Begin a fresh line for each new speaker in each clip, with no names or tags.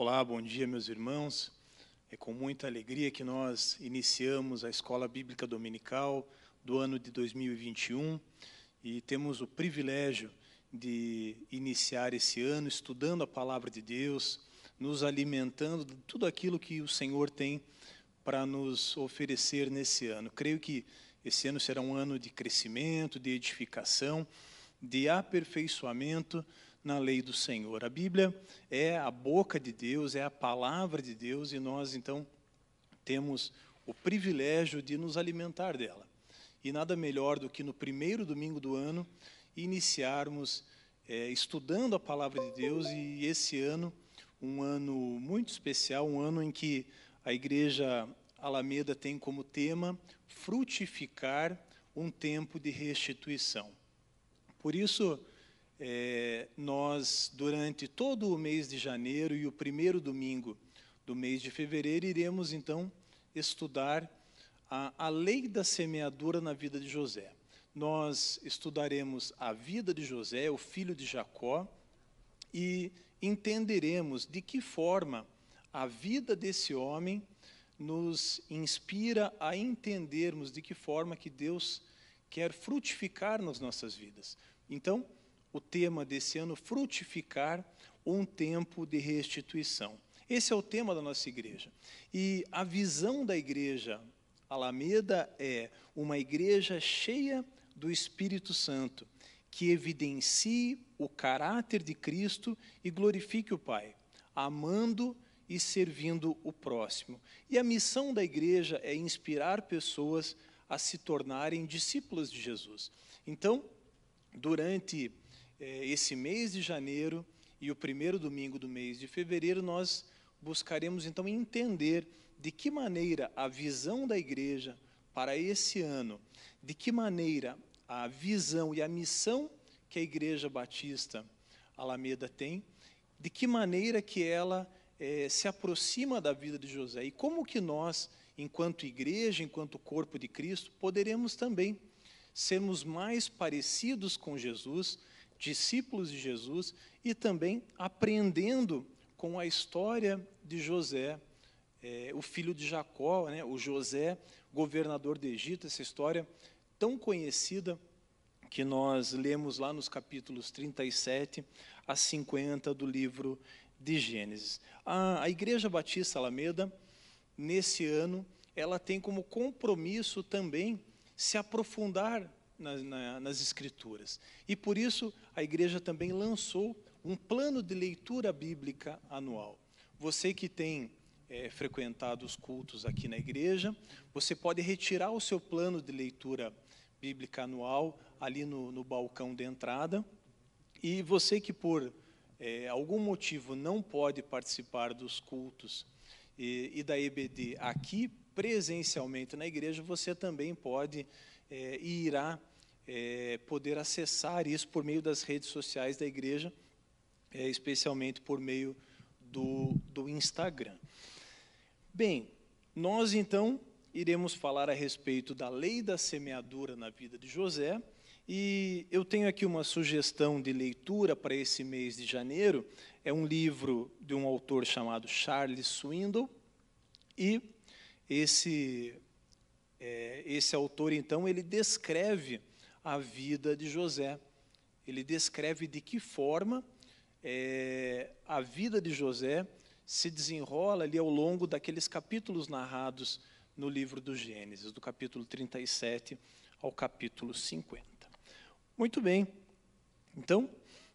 Olá, bom dia, meus irmãos. É com muita alegria que nós iniciamos a Escola Bíblica Dominical do ano de 2021 e temos o privilégio de iniciar esse ano estudando a palavra de Deus, nos alimentando de tudo aquilo que o Senhor tem para nos oferecer nesse ano. Creio que esse ano será um ano de crescimento, de edificação, de aperfeiçoamento na lei do Senhor. A Bíblia é a boca de Deus, é a palavra de Deus e nós então temos o privilégio de nos alimentar dela. E nada melhor do que no primeiro domingo do ano iniciarmos é, estudando a palavra de Deus e esse ano, um ano muito especial, um ano em que a igreja Alameda tem como tema frutificar um tempo de restituição. Por isso, é, nós, durante todo o mês de janeiro e o primeiro domingo do mês de fevereiro, iremos então estudar a, a lei da semeadura na vida de José. Nós estudaremos a vida de José, o filho de Jacó, e entenderemos de que forma a vida desse homem nos inspira a entendermos de que forma que Deus quer frutificar nas nossas vidas. Então, o tema desse ano, frutificar um tempo de restituição. Esse é o tema da nossa igreja. E a visão da igreja Alameda é uma igreja cheia do Espírito Santo, que evidencie o caráter de Cristo e glorifique o Pai, amando e servindo o próximo. E a missão da igreja é inspirar pessoas a se tornarem discípulos de Jesus. Então, durante é, esse mês de janeiro e o primeiro domingo do mês de fevereiro, nós buscaremos então entender de que maneira a visão da igreja para esse ano, de que maneira a visão e a missão que a Igreja Batista Alameda tem, de que maneira que ela é, se aproxima da vida de José e como que nós, enquanto igreja, enquanto corpo de Cristo, poderemos também sermos mais parecidos com Jesus discípulos de Jesus e também aprendendo com a história de José, é, o filho de Jacó, né, o José, governador do Egito, essa história tão conhecida que nós lemos lá nos capítulos 37 a 50 do livro de Gênesis. A, a Igreja Batista Alameda, nesse ano, ela tem como compromisso também se aprofundar na, na, nas Escrituras. E por isso a igreja também lançou um plano de leitura bíblica anual. Você que tem é, frequentado os cultos aqui na igreja, você pode retirar o seu plano de leitura bíblica anual ali no, no balcão de entrada. E você que por é, algum motivo não pode participar dos cultos e, e, da EBD aqui presencialmente na igreja, você também pode é, e irá é, poder acessar isso por meio das redes sociais da igreja, é, especialmente por meio do, do Instagram. Bem, nós então iremos falar a respeito da lei da semeadura na vida de José, e eu tenho aqui uma sugestão de leitura para esse mês de janeiro. É um livro de um autor chamado Charles Swindoll. E esse, é, esse autor, então, ele descreve a vida de José. Ele descreve de que forma é, a vida de José se desenrola ali ao longo daqueles capítulos narrados no livro do Gênesis, do capítulo 37 ao capítulo 50. Muito bem, então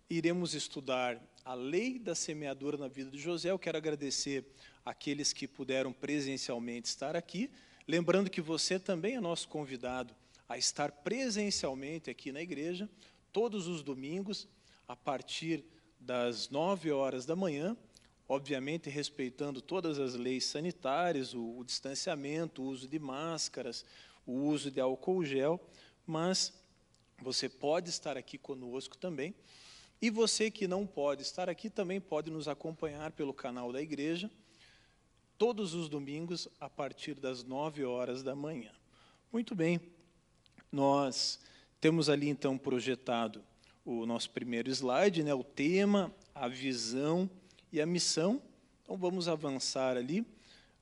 iremos estudar a lei da semeadura na vida de José. Eu quero agradecer aqueles que puderam presencialmente estar aqui, lembrando que você também é nosso convidado a estar presencialmente aqui na igreja, todos os domingos, a partir das nove horas da manhã, obviamente respeitando todas as leis sanitárias, o, o distanciamento, o uso de máscaras, o uso de álcool gel, mas você pode estar aqui conosco também. E você que não pode estar aqui também pode nos acompanhar pelo canal da igreja, todos os domingos, a partir das nove horas da manhã. Muito bem, nós temos ali então projetado o nosso primeiro slide, né, o tema, a visão e a missão Então vamos avançar ali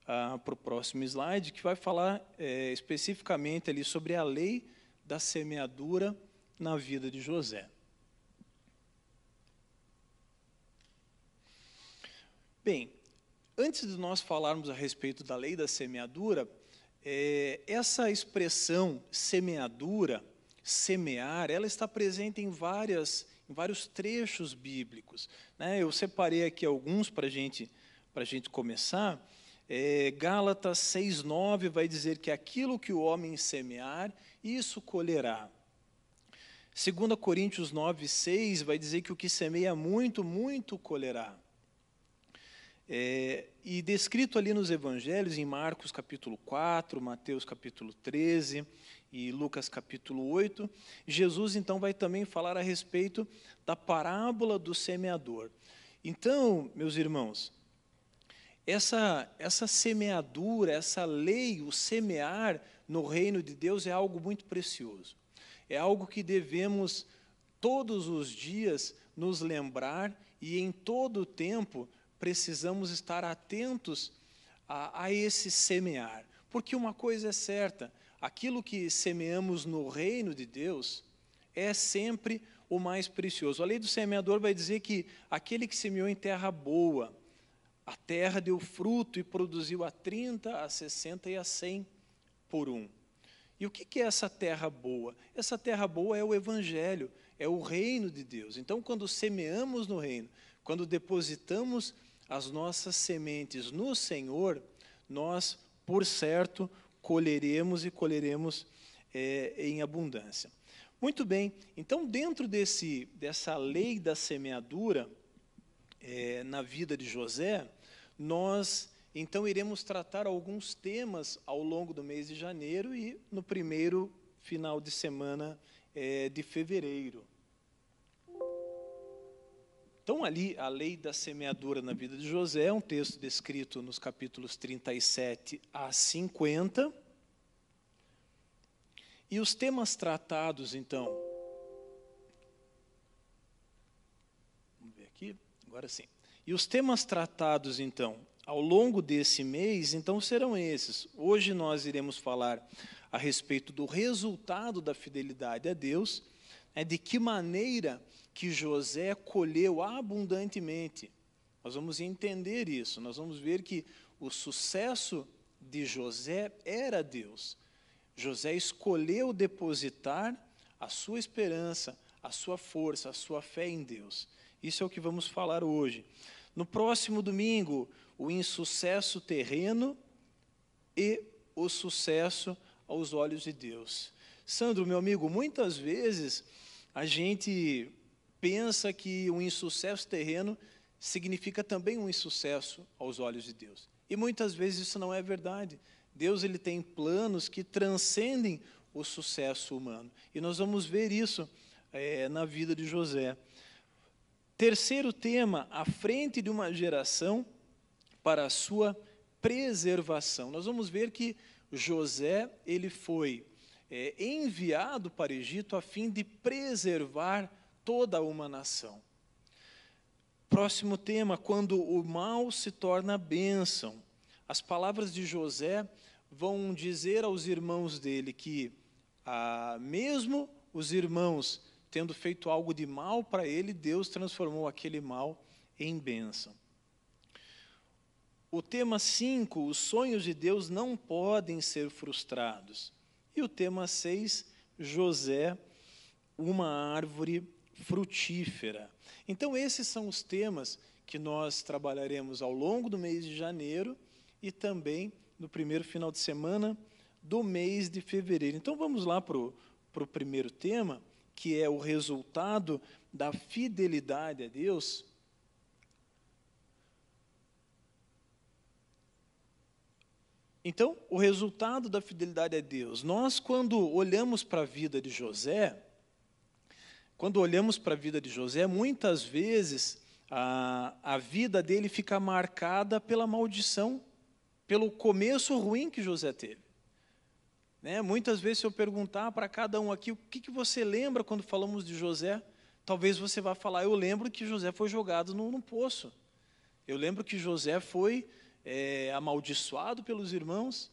ah, para o próximo slide, que vai falar é, especificamente ali sobre a lei da semeadura na vida de José. Bem, antes de nós falarmos a respeito da lei da semeadura, é, essa expressão semeadura, semear, ela está presente em, várias, em vários trechos bíblicos. Né? Eu separei aqui alguns para gente, a gente começar. É, Gálatas 6,9 vai dizer que aquilo que o homem semear, isso colherá. 2 Coríntios 9, 6 vai dizer que o que semeia muito, muito colherá. É, e descrito ali nos evangelhos, em Marcos capítulo 4, Mateus capítulo 13 e Lucas capítulo 8, Jesus então vai também falar a respeito da parábola do semeador. Então, meus irmãos, essa, essa semeadura, essa lei, o semear no reino de Deus é algo muito precioso. É algo que devemos todos os dias nos lembrar e em todo o tempo precisamos estar atentos a, a esse semear. Porque uma coisa é certa: aquilo que semeamos no reino de Deus é sempre o mais precioso. A lei do semeador vai dizer que aquele que semeou em terra boa, a terra deu fruto e produziu a 30, a 60 e a 100 por um. E o que é essa terra boa? Essa terra boa é o Evangelho, é o reino de Deus. Então, quando semeamos no reino, quando depositamos as nossas sementes no Senhor, nós, por certo, colheremos e colheremos é, em abundância. Muito bem, então, dentro desse, dessa lei da semeadura é, na vida de José, nós então iremos tratar alguns temas ao longo do mês de janeiro e no primeiro final de semana é, de fevereiro. Então, ali, a lei da semeadura na vida de José é um texto descrito nos capítulos 37 a 50. E os temas tratados, então. Vamos ver aqui, agora sim. E os temas tratados, então, ao longo desse mês, então serão esses. Hoje nós iremos falar a respeito do resultado da fidelidade a Deus, é de que maneira que José colheu abundantemente. Nós vamos entender isso, nós vamos ver que o sucesso de José era Deus. José escolheu depositar a sua esperança, a sua força, a sua fé em Deus. Isso é o que vamos falar hoje. No próximo domingo, o insucesso terreno e o sucesso aos olhos de Deus. Sandro, meu amigo, muitas vezes a gente pensa que um insucesso terreno significa também um insucesso aos olhos de Deus. E muitas vezes isso não é verdade. Deus ele tem planos que transcendem o sucesso humano. E nós vamos ver isso é, na vida de José. Terceiro tema, à frente de uma geração para a sua preservação. Nós vamos ver que José ele foi é, enviado para o Egito a fim de preservar toda uma nação. Próximo tema, quando o mal se torna bênção. As palavras de José vão dizer aos irmãos dele que, ah, mesmo os irmãos tendo feito algo de mal para ele, Deus transformou aquele mal em bênção. O tema 5, os sonhos de Deus não podem ser frustrados. E o tema 6, José, uma árvore frutífera. Então, esses são os temas que nós trabalharemos ao longo do mês de janeiro e também no primeiro final de semana do mês de fevereiro. Então, vamos lá para o primeiro tema, que é o resultado da fidelidade a Deus. Então, o resultado da fidelidade a Deus. Nós, quando olhamos para a vida de José, quando olhamos para a vida de José, muitas vezes a, a vida dele fica marcada pela maldição, pelo começo ruim que José teve. Né? Muitas vezes, se eu perguntar para cada um aqui, o que, que você lembra quando falamos de José? Talvez você vá falar, eu lembro que José foi jogado num, poço. Eu lembro que José foi é, amaldiçoado pelos irmãos,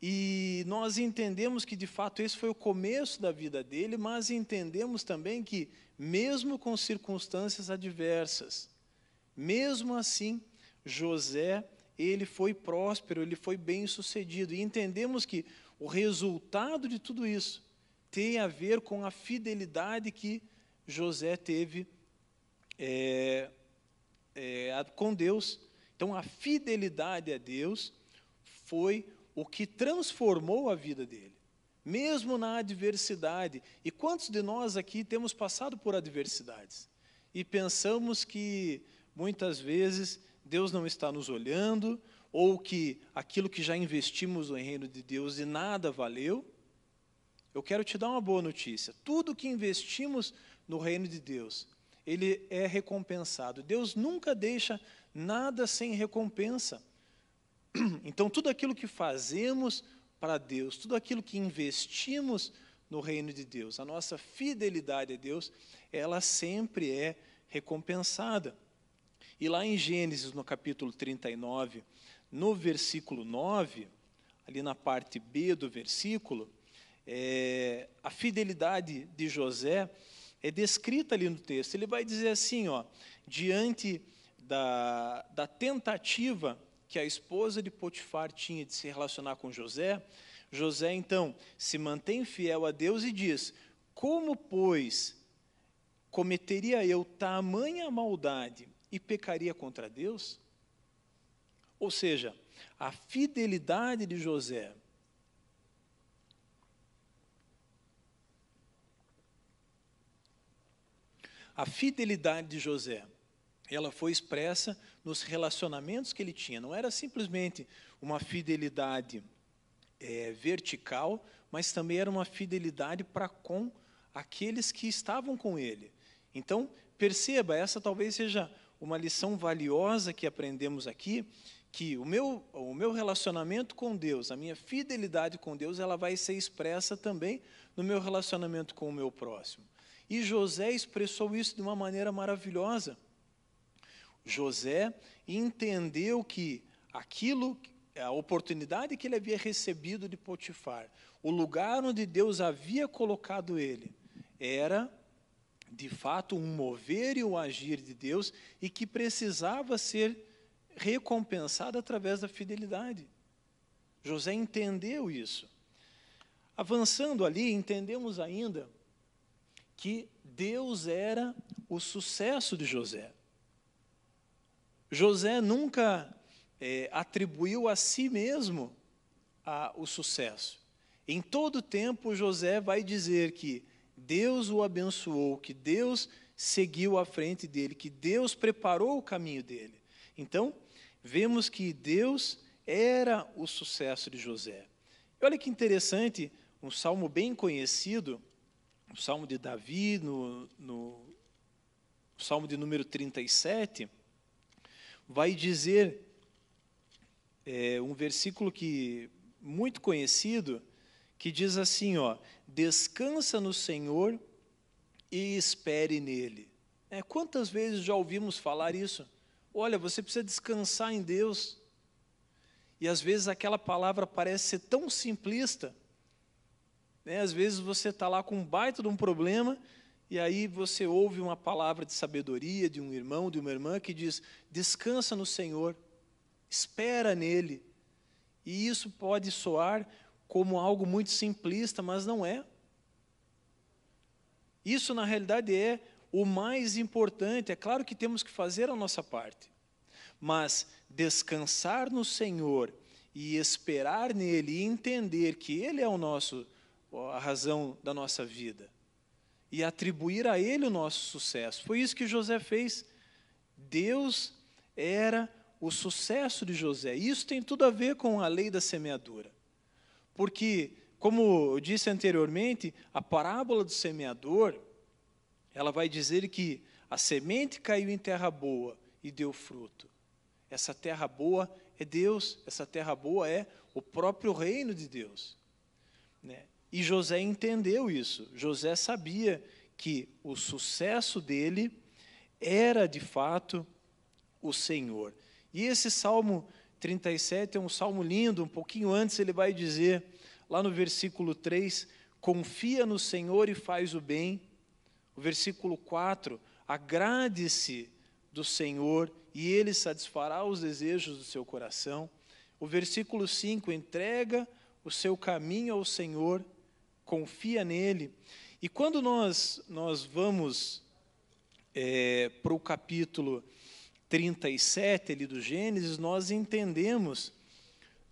e nós entendemos que de fato esse foi o começo da vida dele, mas entendemos também que, mesmo com circunstâncias adversas, mesmo assim, José, ele foi próspero, ele foi bem sucedido. E entendemos que o resultado de tudo isso tem a ver com a fidelidade que José teve é, é, com Deus. Então, a fidelidade a Deus foi o que transformou a vida dele, mesmo na adversidade. E quantos de nós aqui temos passado por adversidades e pensamos que muitas vezes Deus não está nos olhando, ou que aquilo que já investimos no reino de Deus de nada valeu? Eu quero te dar uma boa notícia: tudo que investimos no reino de Deus, ele é recompensado. Deus nunca deixa nada sem recompensa. Então, tudo aquilo que fazemos para Deus, tudo aquilo que investimos no reino de Deus, a nossa fidelidade a Deus, ela sempre é recompensada. E lá em Gênesis, no capítulo 39, no versículo 9, ali na parte B do versículo, é, a fidelidade de José é descrita ali no texto. Ele vai dizer assim, ó, diante da, da tentativa que a esposa de Potifar tinha de se relacionar com José, José então se mantém fiel a Deus e diz: Como, pois, cometeria eu tamanha maldade e pecaria contra Deus? Ou seja, a fidelidade de José a fidelidade de José ela foi expressa nos relacionamentos que ele tinha. Não era simplesmente uma fidelidade é, vertical, mas também era uma fidelidade para com aqueles que estavam com ele. Então, perceba, essa talvez seja uma lição valiosa que aprendemos aqui, que o meu, o meu relacionamento com Deus, a minha fidelidade com Deus, ela vai ser expressa também no meu relacionamento com o meu próximo. E José expressou isso de uma maneira maravilhosa. José entendeu que aquilo, a oportunidade que ele havia recebido de Potifar, o lugar onde Deus havia colocado ele, era de fato um mover e um agir de Deus e que precisava ser recompensado através da fidelidade. José entendeu isso. Avançando ali, entendemos ainda que Deus era o sucesso de José. José nunca é, atribuiu a si mesmo a, o sucesso. Em todo tempo, José vai dizer que Deus o abençoou, que Deus seguiu à frente dele, que Deus preparou o caminho dele. Então, vemos que Deus era o sucesso de José. E olha que interessante, um salmo bem conhecido, o salmo de Davi, no, no salmo de número 37, vai dizer é, um versículo que muito conhecido que diz assim, ó: descansa no Senhor e espere nele. É, quantas vezes já ouvimos falar isso? Olha, você precisa descansar em Deus. E às vezes aquela palavra parece ser tão simplista. Né? Às vezes você está lá com um baita de um problema e aí você ouve uma palavra de sabedoria de um irmão, de uma irmã que diz: descansa no Senhor, espera nele. E isso pode soar como algo muito simplista, mas não é. Isso, na realidade, é o mais importante. É claro que temos que fazer a nossa parte, mas descansar no Senhor e esperar nele e entender que Ele é o nosso, a razão da nossa vida e atribuir a ele o nosso sucesso. Foi isso que José fez. Deus era o sucesso de José. Isso tem tudo a ver com a lei da semeadura. Porque, como eu disse anteriormente, a parábola do semeador, ela vai dizer que a semente caiu em terra boa e deu fruto. Essa terra boa é Deus, essa terra boa é o próprio reino de Deus. Né? E José entendeu isso. José sabia que o sucesso dele era de fato o Senhor. E esse Salmo 37 é um salmo lindo, um pouquinho antes ele vai dizer, lá no versículo 3, confia no Senhor e faz o bem. O versículo 4, agrade-se do Senhor e ele satisfará os desejos do seu coração. O versículo 5, entrega o seu caminho ao Senhor, confia nele. E quando nós, nós vamos é, para o capítulo 37 ali do Gênesis, nós entendemos,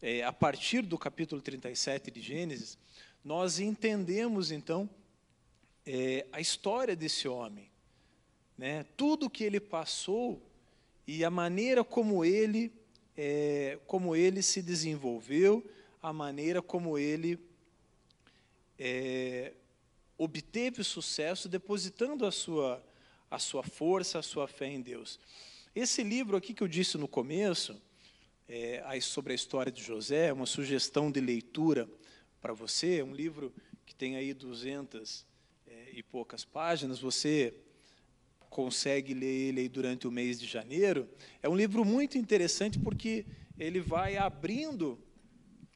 é, a partir do capítulo 37 de Gênesis, nós entendemos então é, a história desse homem, né? tudo que ele passou e a maneira como ele, é, como ele se desenvolveu, a maneira como ele é, obteve sucesso depositando a sua, a sua força, a sua fé em Deus. Esse livro aqui que eu disse no começo, é, sobre a história de José, é uma sugestão de leitura para você, é um livro que tem aí 200 é, e poucas páginas, você consegue ler ele durante o mês de janeiro. É um livro muito interessante porque ele vai abrindo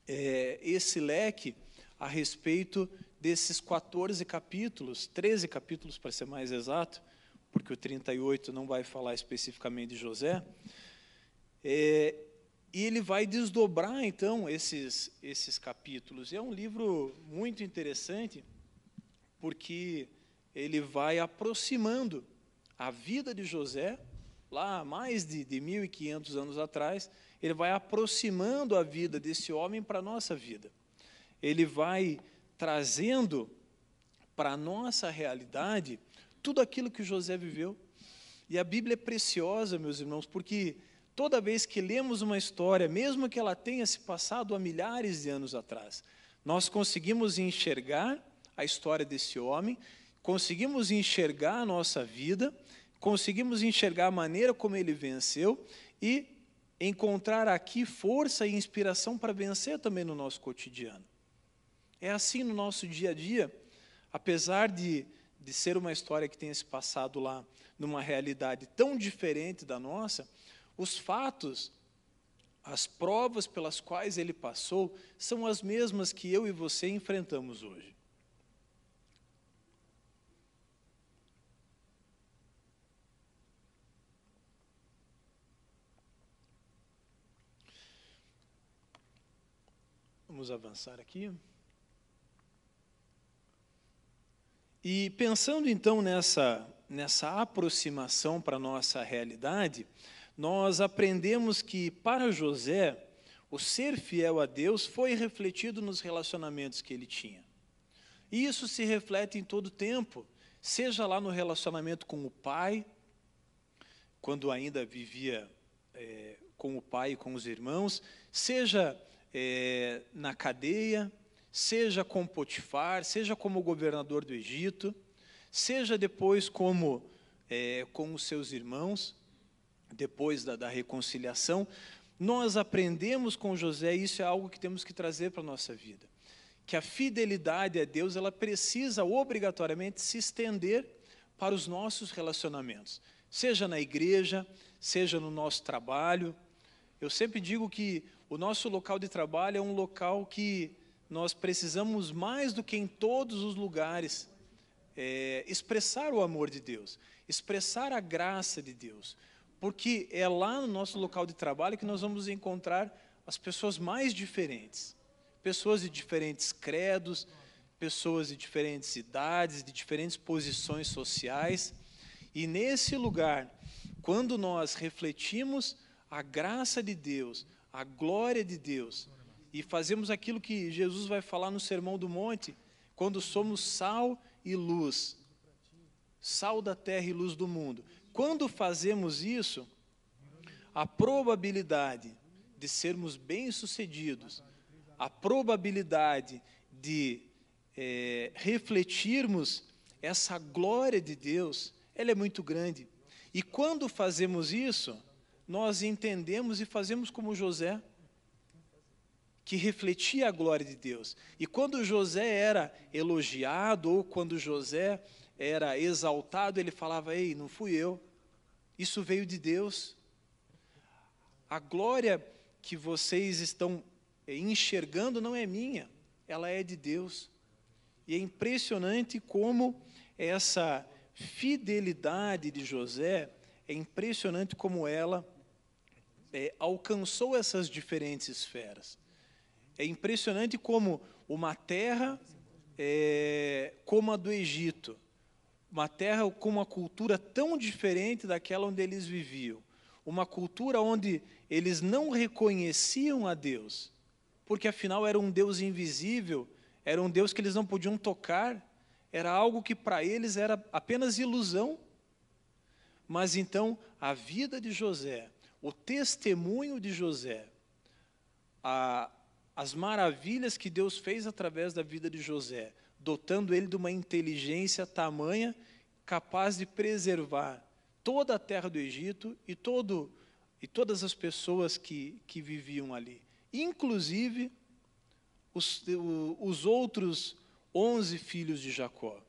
é, esse leque a respeito desses 14 capítulos, 13 capítulos para ser mais exato, porque o 38 não vai falar especificamente de José. É, e ele vai desdobrar, então, esses, esses capítulos. E é um livro muito interessante, porque ele vai aproximando a vida de José, lá mais de, de 1.500 anos atrás, ele vai aproximando a vida desse homem para a nossa vida. Ele vai trazendo para a nossa realidade tudo aquilo que José viveu. E a Bíblia é preciosa, meus irmãos, porque toda vez que lemos uma história, mesmo que ela tenha se passado há milhares de anos atrás, nós conseguimos enxergar a história desse homem, conseguimos enxergar a nossa vida, conseguimos enxergar a maneira como ele venceu e encontrar aqui força e inspiração para vencer também no nosso cotidiano. É assim no nosso dia a dia, apesar de de ser uma história que tenha se passado lá numa realidade tão diferente da nossa, os fatos, as provas pelas quais ele passou, são as mesmas que eu e você enfrentamos hoje. Vamos avançar aqui. E pensando então nessa, nessa aproximação para a nossa realidade, nós aprendemos que para José, o ser fiel a Deus foi refletido nos relacionamentos que ele tinha. E isso se reflete em todo tempo, seja lá no relacionamento com o pai, quando ainda vivia é, com o pai e com os irmãos, seja é, na cadeia, seja com Potifar, seja como governador do Egito, seja depois como é, com os seus irmãos, depois da, da reconciliação, nós aprendemos com José, e isso é algo que temos que trazer para a nossa vida, que a fidelidade a Deus, ela precisa obrigatoriamente se estender para os nossos relacionamentos, seja na igreja, seja no nosso trabalho. Eu sempre digo que o nosso local de trabalho é um local que nós precisamos mais do que em todos os lugares é, expressar o amor de Deus, expressar a graça de Deus, porque é lá no nosso local de trabalho que nós vamos encontrar as pessoas mais diferentes, pessoas de diferentes credos, pessoas de diferentes idades, de diferentes posições sociais, e nesse lugar, quando nós refletimos a graça de Deus, a glória de Deus, e fazemos aquilo que Jesus vai falar no Sermão do Monte, quando somos sal e luz, sal da terra e luz do mundo. Quando fazemos isso, a probabilidade de sermos bem-sucedidos, a probabilidade de é, refletirmos essa glória de Deus, ela é muito grande. E quando fazemos isso, nós entendemos e fazemos como José que refletia a glória de Deus. E quando José era elogiado, ou quando José era exaltado, ele falava: Ei, não fui eu, isso veio de Deus. a glória que vocês estão eh, enxergando não é minha, ela é de Deus. E é impressionante como essa fidelidade de José, é impressionante como ela é, alcançou essas diferentes esferas. É impressionante como uma terra é, como a do Egito, uma terra com uma cultura tão diferente daquela onde eles viviam, uma cultura onde eles não reconheciam a Deus, porque afinal era um Deus invisível, era um Deus que eles não podiam tocar, era algo que para eles era apenas ilusão. Mas então a vida de José, o testemunho de José, a, as maravilhas que Deus fez através da vida de José, dotando ele de uma inteligência tamanha capaz de preservar toda a terra do Egito e, todo, e todas as pessoas que, que viviam ali, inclusive os, os outros onze filhos de Jacó.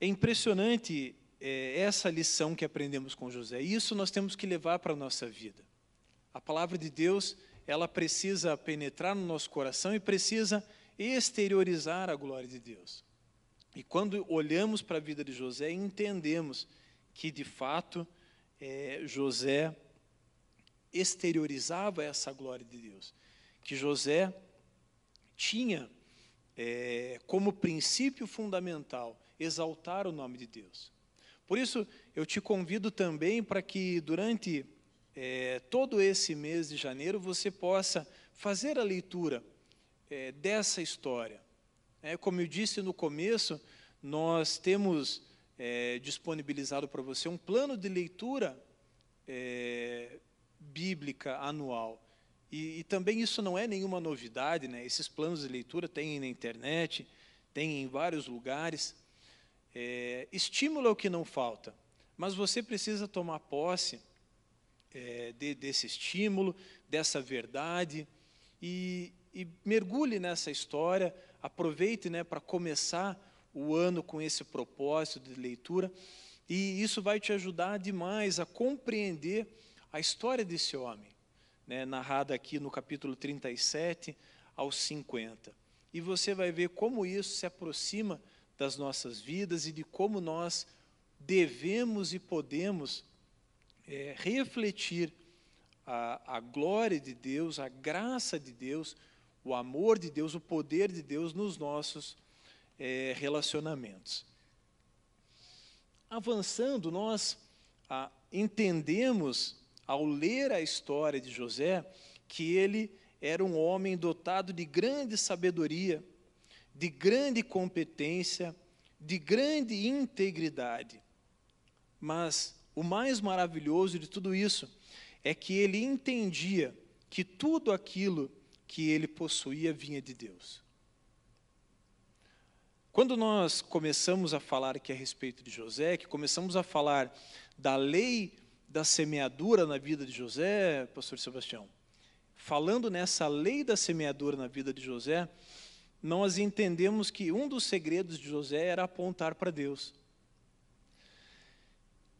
É impressionante é, essa lição que aprendemos com José. Isso nós temos que levar para a nossa vida. A palavra de Deus, ela precisa penetrar no nosso coração e precisa exteriorizar a glória de Deus. E quando olhamos para a vida de José, entendemos que, de fato, é, José exteriorizava essa glória de Deus. Que José tinha é, como princípio fundamental exaltar o nome de Deus. Por isso, eu te convido também para que durante é, todo esse mês de janeiro você possa fazer a leitura é, dessa história. É, como eu disse no começo, nós temos é, disponibilizado para você um plano de leitura é, bíblica anual. E, e, também isso não é nenhuma novidade, né? esses planos de leitura tem na internet, tem em vários lugares. É, estímulo é o que não falta, mas você precisa tomar posse é, de, desse estímulo, dessa verdade, e, e mergulhe nessa história, aproveite né, para começar o ano com esse propósito de leitura, e isso vai te ajudar demais a compreender a história desse homem, né, narrada aqui no capítulo 37 aos 50. E você vai ver como isso se aproxima das nossas vidas e de como nós devemos e podemos é, refletir a, a glória de Deus, a graça de Deus, o amor de Deus, o poder de Deus nos nossos é, relacionamentos. Avançando, nós entendemos, ao ler a história de José, que ele era um homem dotado de grande sabedoria, de grande competência, de grande integridade. Mas o mais maravilhoso de tudo isso é que ele entendia que tudo aquilo que ele possuía vinha de Deus. Quando nós começamos a falar aqui a respeito de José, que começamos a falar da lei da semeadura na vida de José, pastor Sebastião, falando nessa lei da semeadura na vida de José, nós entendemos que um dos segredos de José era apontar para Deus.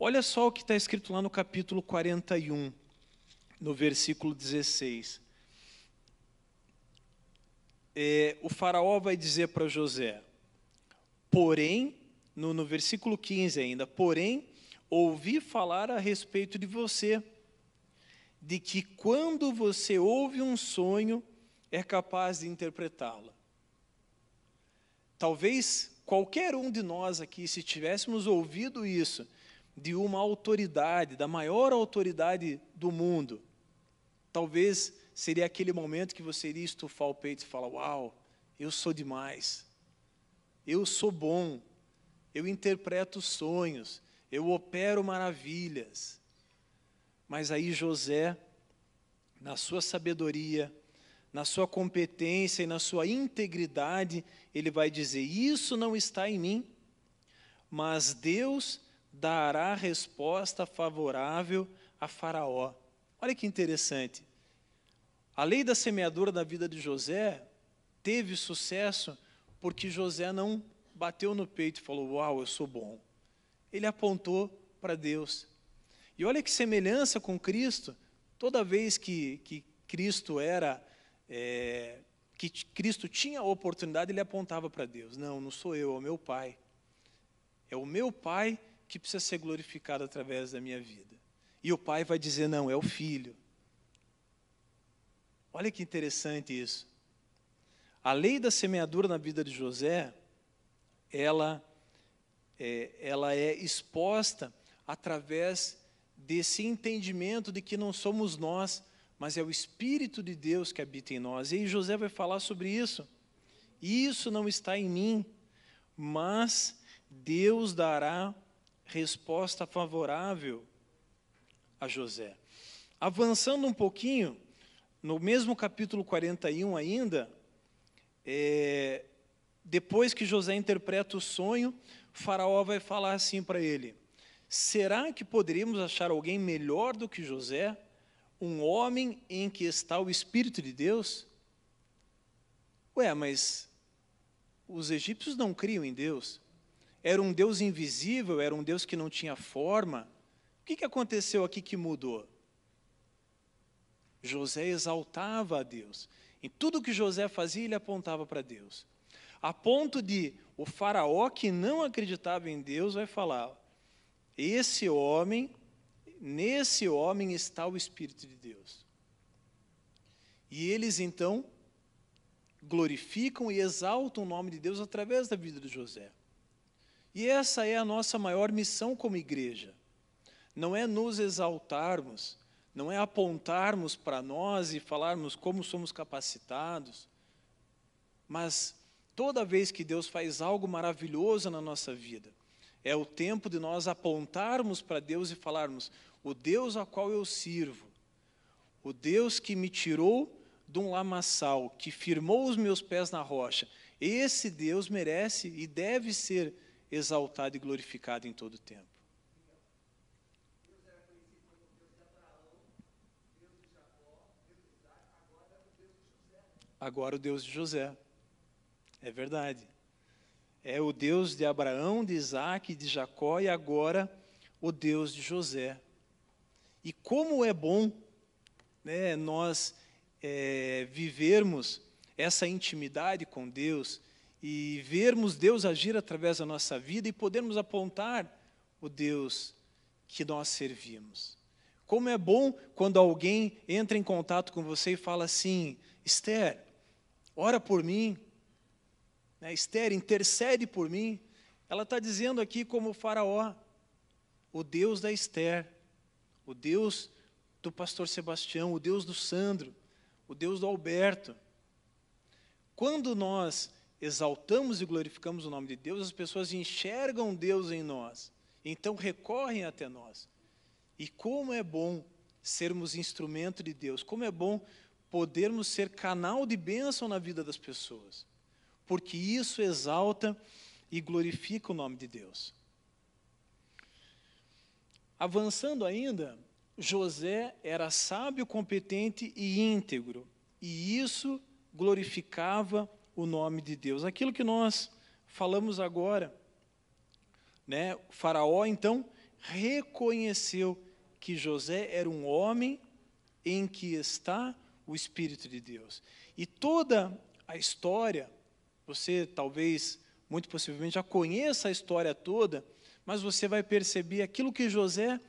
Olha só o que está escrito lá no capítulo 41, no versículo 16. É, o faraó vai dizer para José, porém, no, no versículo 15 ainda, porém, ouvi falar a respeito de você, de que quando você ouve um sonho, é capaz de interpretá-lo. Talvez qualquer um de nós aqui, se tivéssemos ouvido isso, de uma autoridade, da maior autoridade do mundo, talvez seria aquele momento que você iria estufar o peito e falar: Uau, eu sou demais, eu sou bom, eu interpreto sonhos, eu opero maravilhas. Mas aí José, na sua sabedoria, na sua competência e na sua integridade, ele vai dizer: Isso não está em mim, mas Deus dará resposta favorável a Faraó. Olha que interessante. A lei da semeadura da vida de José teve sucesso porque José não bateu no peito e falou: Uau, eu sou bom. Ele apontou para Deus. E olha que semelhança com Cristo. Toda vez que, que Cristo era, é, que Cristo tinha a oportunidade, ele apontava para Deus: Não, não sou eu, é o meu Pai. É o meu Pai que precisa ser glorificado através da minha vida. E o Pai vai dizer: Não, é o Filho. Olha que interessante isso. A lei da semeadura na vida de José, ela é, ela é exposta através desse entendimento de que não somos nós, mas é o Espírito de Deus que habita em nós. E aí José vai falar sobre isso. Isso não está em mim, mas Deus dará resposta favorável a José. Avançando um pouquinho, no mesmo capítulo 41 ainda, é, depois que José interpreta o sonho, Faraó vai falar assim para ele: Será que poderíamos achar alguém melhor do que José, um homem em que está o Espírito de Deus? Ué, mas os egípcios não criam em Deus. Era um Deus invisível, era um Deus que não tinha forma. O que, aconteceu aqui que mudou? José exaltava a Deus. Em tudo que José fazia, ele apontava para Deus. A ponto de o faraó que não acreditava em Deus vai falar: esse homem, nesse homem está o Espírito de Deus. E eles então glorificam e exaltam o nome de Deus através da vida de José. E essa é a nossa maior missão como igreja. Não é nos exaltarmos, não é apontarmos para nós e falarmos como somos capacitados, mas Toda vez que Deus faz algo maravilhoso na nossa vida, é o tempo de nós apontarmos para Deus e falarmos: o Deus a qual eu sirvo, o Deus que me tirou de um lamaçal, que firmou os meus pés na rocha, esse Deus merece e deve ser exaltado e glorificado em todo o tempo. Agora o Deus de José. É verdade. É o Deus de Abraão, de Isaac, de Jacó e agora o Deus de José. E como é bom né, nós é, vivermos essa intimidade com Deus e vermos Deus agir através da nossa vida e podermos apontar o Deus que nós servimos. Como é bom quando alguém entra em contato com você e fala assim: Esther, ora por mim, né, Esther, intercede por mim. Ela está dizendo aqui como o faraó, o Deus da Esther, o Deus do pastor Sebastião, o Deus do Sandro, o Deus do Alberto. Quando nós exaltamos e glorificamos o nome de Deus, as pessoas enxergam Deus em nós, então recorrem até nós. E como é bom sermos instrumento de Deus, como é bom podermos ser canal de bênção na vida das pessoas porque isso exalta e glorifica o nome de Deus. Avançando ainda, José era sábio, competente e íntegro, e isso glorificava o nome de Deus. Aquilo que nós falamos agora, né? O faraó então reconheceu que José era um homem em que está o espírito de Deus. E toda a história você talvez, muito possivelmente, já conheça a história toda, mas você vai perceber aquilo que José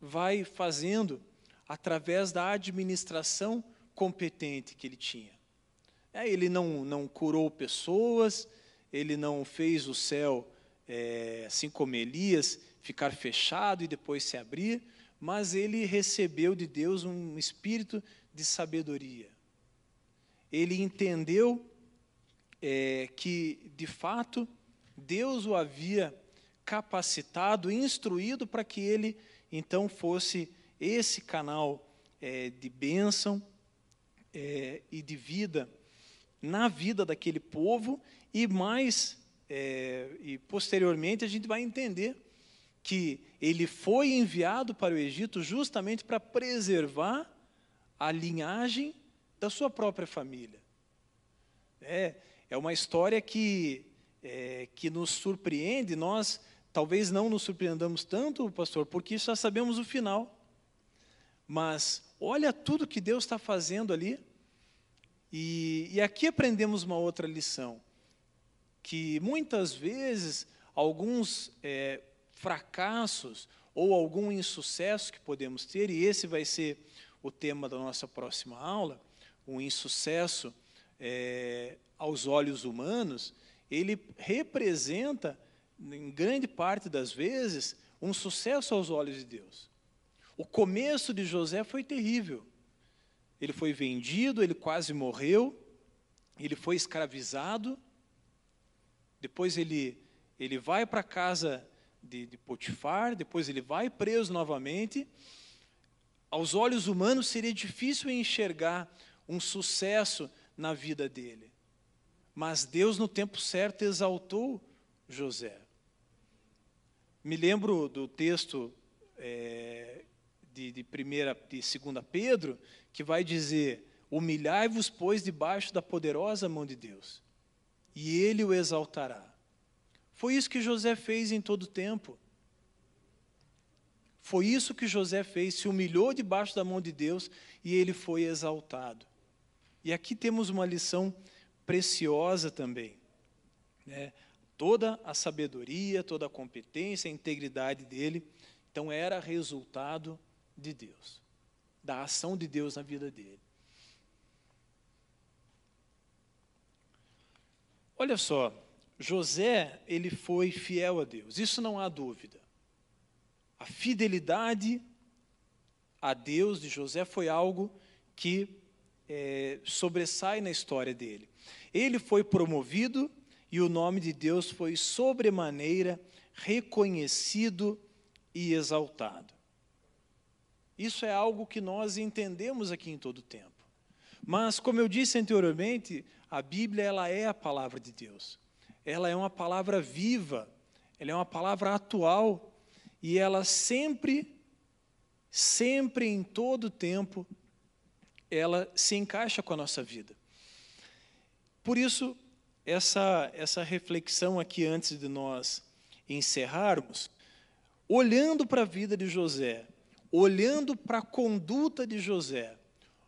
vai fazendo através da administração competente que ele tinha. É, ele não, não curou pessoas, ele não fez o céu, é, assim como Elias, ficar fechado e depois se abrir, mas ele recebeu de Deus um espírito de sabedoria. Ele entendeu é, que, de fato, Deus o havia capacitado, instruído para que ele, então, fosse esse canal é, de bênção é, e de vida na vida daquele povo, e mais, é, e posteriormente, a gente vai entender que ele foi enviado para o Egito justamente para preservar a linhagem da sua própria família. É, é uma história que, é, que nos surpreende, nós talvez não nos surpreendamos tanto, pastor, porque já sabemos o final. Mas olha tudo que Deus está fazendo ali. E, e aqui aprendemos uma outra lição: que muitas vezes alguns é, fracassos ou algum insucesso que podemos ter, e esse vai ser o tema da nossa próxima aula, o insucesso é, aos olhos humanos, ele representa, em grande parte das vezes, um sucesso aos olhos de Deus. O começo de José foi terrível. Ele foi vendido, ele quase morreu, ele foi escravizado, depois ele, ele vai para a casa de, de Potifar, depois ele vai preso novamente. Aos olhos humanos seria difícil enxergar um sucesso na vida dele. Mas Deus, no tempo certo, exaltou José. Me lembro do texto é, de, de, primeira, de segunda Pedro, que vai dizer, humilhai-vos, pois, debaixo da poderosa mão de Deus, e Ele o exaltará. Foi isso que José fez em todo o tempo. Foi isso que José fez, se humilhou debaixo da mão de Deus e ele foi exaltado. E aqui temos uma lição preciosa também. Né? Toda a sabedoria, toda a competência, a integridade dele, então era resultado de Deus, da ação de Deus na vida dele. Olha só, José, ele foi fiel a Deus, isso não há dúvida. A fidelidade a Deus de José foi algo que é, sobressai na história dele. Ele foi promovido e o nome de Deus foi sobremaneira reconhecido e exaltado. Isso é algo que nós entendemos aqui em todo o tempo. Mas, como eu disse anteriormente, a Bíblia ela é a palavra de Deus. Ela é uma palavra viva, ela é uma palavra atual e ela sempre, sempre em todo o tempo ela se encaixa com a nossa vida. Por isso, essa, essa reflexão aqui antes de nós encerrarmos, olhando para a vida de José, olhando para a conduta de José,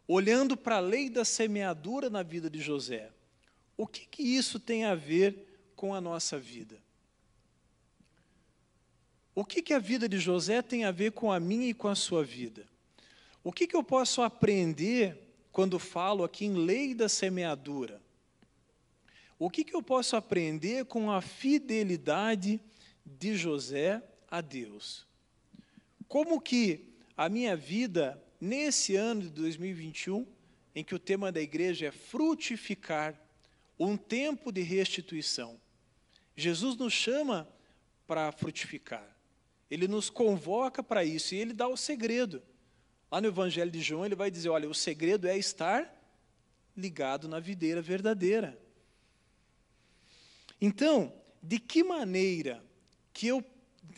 olhando para a lei da semeadura na vida de José, o que, que isso tem a ver com a nossa vida? O que, que a vida de José tem a ver com a minha e com a sua vida? O que, que eu posso aprender quando falo aqui em lei da semeadura? O que, que eu posso aprender com a fidelidade de José a Deus? Como que a minha vida, nesse ano de 2021, em que o tema da igreja é frutificar, um tempo de restituição, Jesus nos chama para frutificar. Ele nos convoca para isso e ele dá o segredo. Lá no Evangelho de João, ele vai dizer: olha, o segredo é estar ligado na videira verdadeira. Então, de que maneira que eu,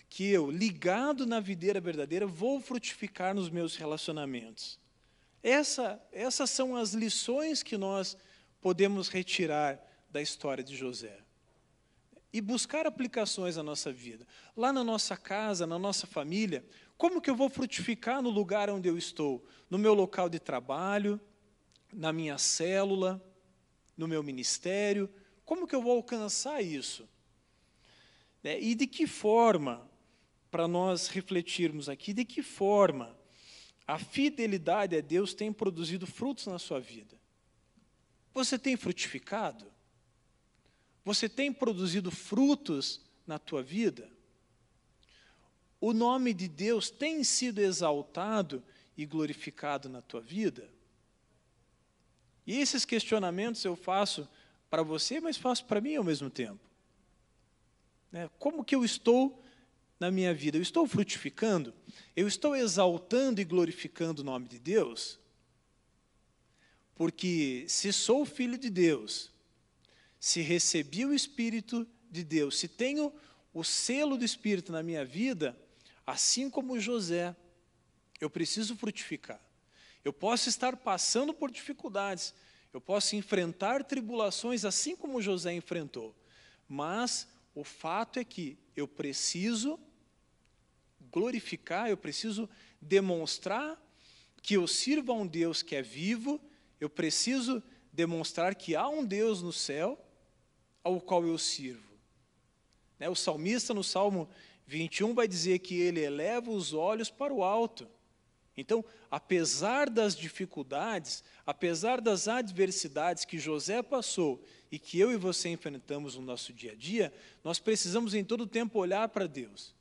que eu, ligado na videira verdadeira, vou frutificar nos meus relacionamentos? Essa, essas são as lições que nós podemos retirar da história de José e buscar aplicações na nossa vida. Lá na nossa casa, na nossa família, como que eu vou frutificar no lugar onde eu estou? No meu local de trabalho, na minha célula, no meu ministério? Como que eu vou alcançar isso? É, e de que forma, para nós refletirmos aqui, de que forma a fidelidade a Deus tem produzido frutos na sua vida? Você tem frutificado? Você tem produzido frutos na tua vida? o nome de Deus tem sido exaltado e glorificado na tua vida? E esses questionamentos eu faço para você, mas faço para mim ao mesmo tempo. Né? Como que eu estou na minha vida? Eu estou frutificando? Eu estou exaltando e glorificando o nome de Deus? Porque se sou filho de Deus, se recebi o Espírito de Deus, se tenho o selo do Espírito na minha vida, Assim como José, eu preciso frutificar. Eu posso estar passando por dificuldades, eu posso enfrentar tribulações assim como José enfrentou, mas o fato é que eu preciso glorificar, eu preciso demonstrar que eu sirvo a um Deus que é vivo, eu preciso demonstrar que há um Deus no céu ao qual eu sirvo. Né, o salmista, no Salmo 21, vai dizer que ele eleva os olhos para o alto. Então, apesar das dificuldades, apesar das adversidades que José passou e que eu e você enfrentamos no nosso dia a dia, nós precisamos em todo tempo olhar para Deus.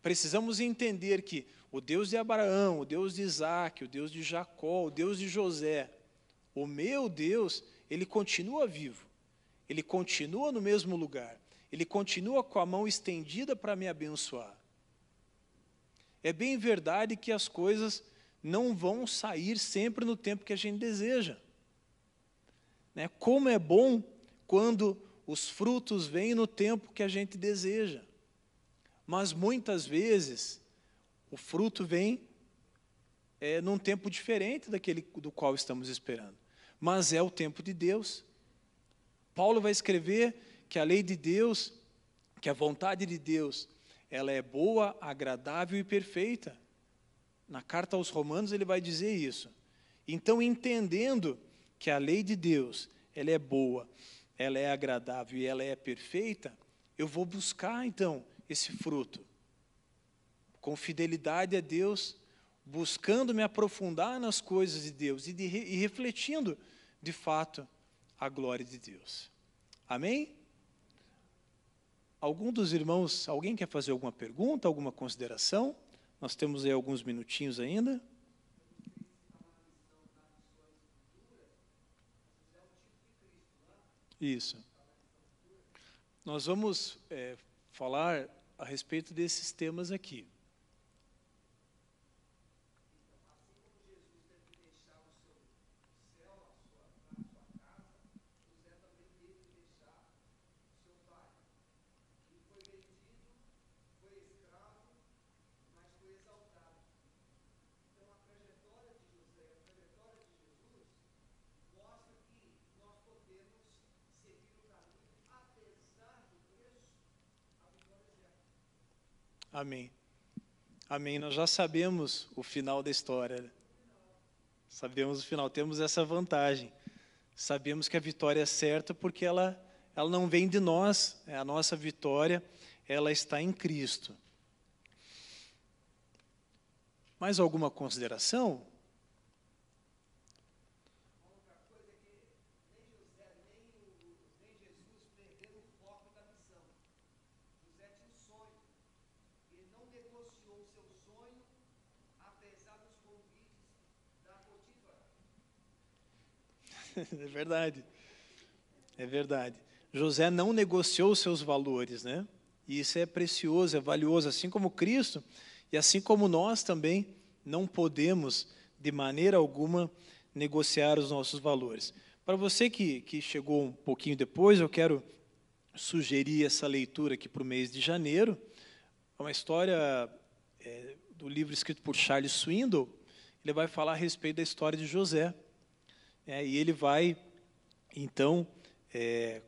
Precisamos entender que o Deus de Abraão, o Deus de Isaac, o Deus de Jacó, o Deus de José, o meu Deus, ele continua vivo, ele continua no mesmo lugar, ele continua com a mão estendida para me abençoar. É bem verdade que as coisas não vão sair sempre no tempo que a gente deseja. Né? Como é bom quando os frutos vêm no tempo que a gente deseja. Mas muitas vezes o fruto vem é, num tempo diferente daquele do qual estamos esperando. Mas é o tempo de Deus. Paulo vai escrever que a lei de Deus, que a vontade de Deus, ela é boa, agradável e perfeita. Na carta aos Romanos ele vai dizer isso. Então, entendendo que a lei de Deus, ela é boa, ela é agradável e ela é perfeita, eu vou buscar então esse fruto. Com fidelidade a Deus, buscando me aprofundar nas coisas de Deus e, de, e refletindo, de fato, a glória de Deus. Amém? Algum dos irmãos, alguém quer fazer alguma pergunta, alguma consideração? Nós temos aí alguns minutinhos ainda. Isso. Nós vamos é, falar a respeito desses temas aqui. Amém. Amém. Nós já sabemos o final da história. Né? Sabemos o final, temos essa vantagem. Sabemos que a vitória é certa porque ela, ela não vem de nós, é a nossa vitória, ela está em Cristo. Mais alguma consideração? é verdade. É verdade. José não negociou seus valores, né? E isso é precioso, é valioso, assim como Cristo e assim como nós também não podemos, de maneira alguma, negociar os nossos valores. Para você que, que chegou um pouquinho depois, eu quero sugerir essa leitura aqui para o mês de janeiro. É uma história é, do livro escrito por Charles Swindoll. Ele vai falar a respeito da história de José. É, e ele vai, então, é,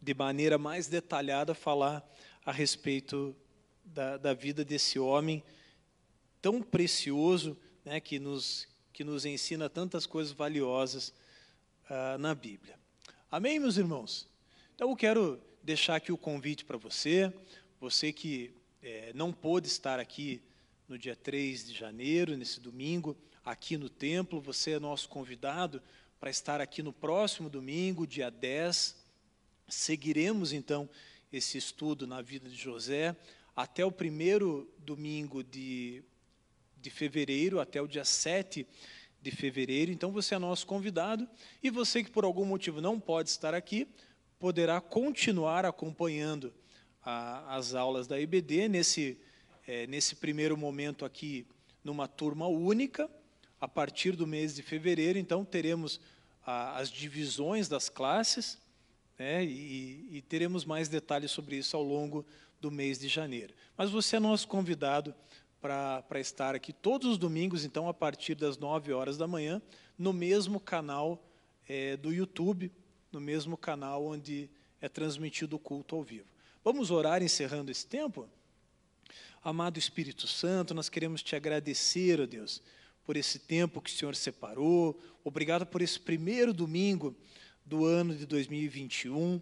de maneira mais detalhada, falar a respeito da, da vida desse homem tão precioso, né, que, nos, que nos ensina tantas coisas valiosas ah, na Bíblia. Amém, meus irmãos? Então, eu quero deixar aqui o convite para você, você que é, não pôde estar aqui no dia 3 de janeiro, nesse domingo, aqui no templo, você é nosso convidado para estar aqui no próximo domingo, dia 10. Seguiremos então esse estudo na vida de José até o primeiro domingo de, de fevereiro, até o dia 7 de fevereiro. Então você é nosso convidado e você que por algum motivo não pode estar aqui, poderá continuar acompanhando a, as aulas da IBD nesse, é, nesse primeiro momento aqui numa turma única. A partir do mês de fevereiro, então, teremos a, as divisões das classes, né, e, e teremos mais detalhes sobre isso ao longo do mês de janeiro. Mas você é nosso convidado para estar aqui todos os domingos, então, a partir das 9 horas da manhã, no mesmo canal é, do YouTube, no mesmo canal onde é transmitido o culto ao vivo. Vamos orar encerrando esse tempo? Amado Espírito Santo, nós queremos te agradecer, ó Deus, por esse tempo que o Senhor separou. Obrigado por esse primeiro domingo do ano de 2021.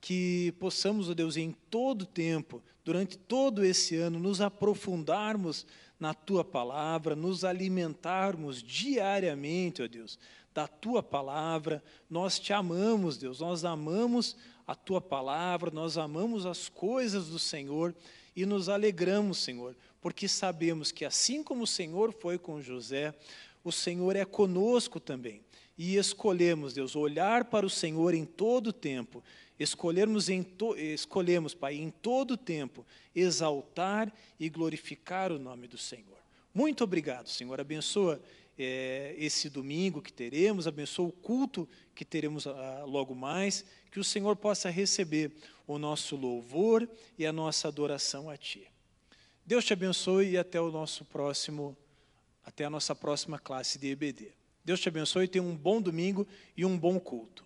Que possamos, ó Deus, em todo tempo, durante todo esse ano, nos aprofundarmos na tua palavra, nos alimentarmos diariamente, ó Deus, da tua palavra. Nós te amamos, Deus, nós amamos a tua palavra, nós amamos as coisas do Senhor e nos alegramos, Senhor, porque sabemos que assim como o Senhor foi com José, o Senhor é conosco também. E escolhemos, Deus, olhar para o Senhor em todo tempo, escolhermos em to, escolhemos, Pai, em todo tempo, exaltar e glorificar o nome do Senhor. Muito obrigado, Senhor. Abençoa é, esse domingo que teremos, abençoa o culto que teremos ah, logo mais, que o Senhor possa receber o nosso louvor e a nossa adoração a Ti. Deus te abençoe e até o nosso próximo, até a nossa próxima classe de EBD. Deus te abençoe e tenha um bom domingo e um bom culto.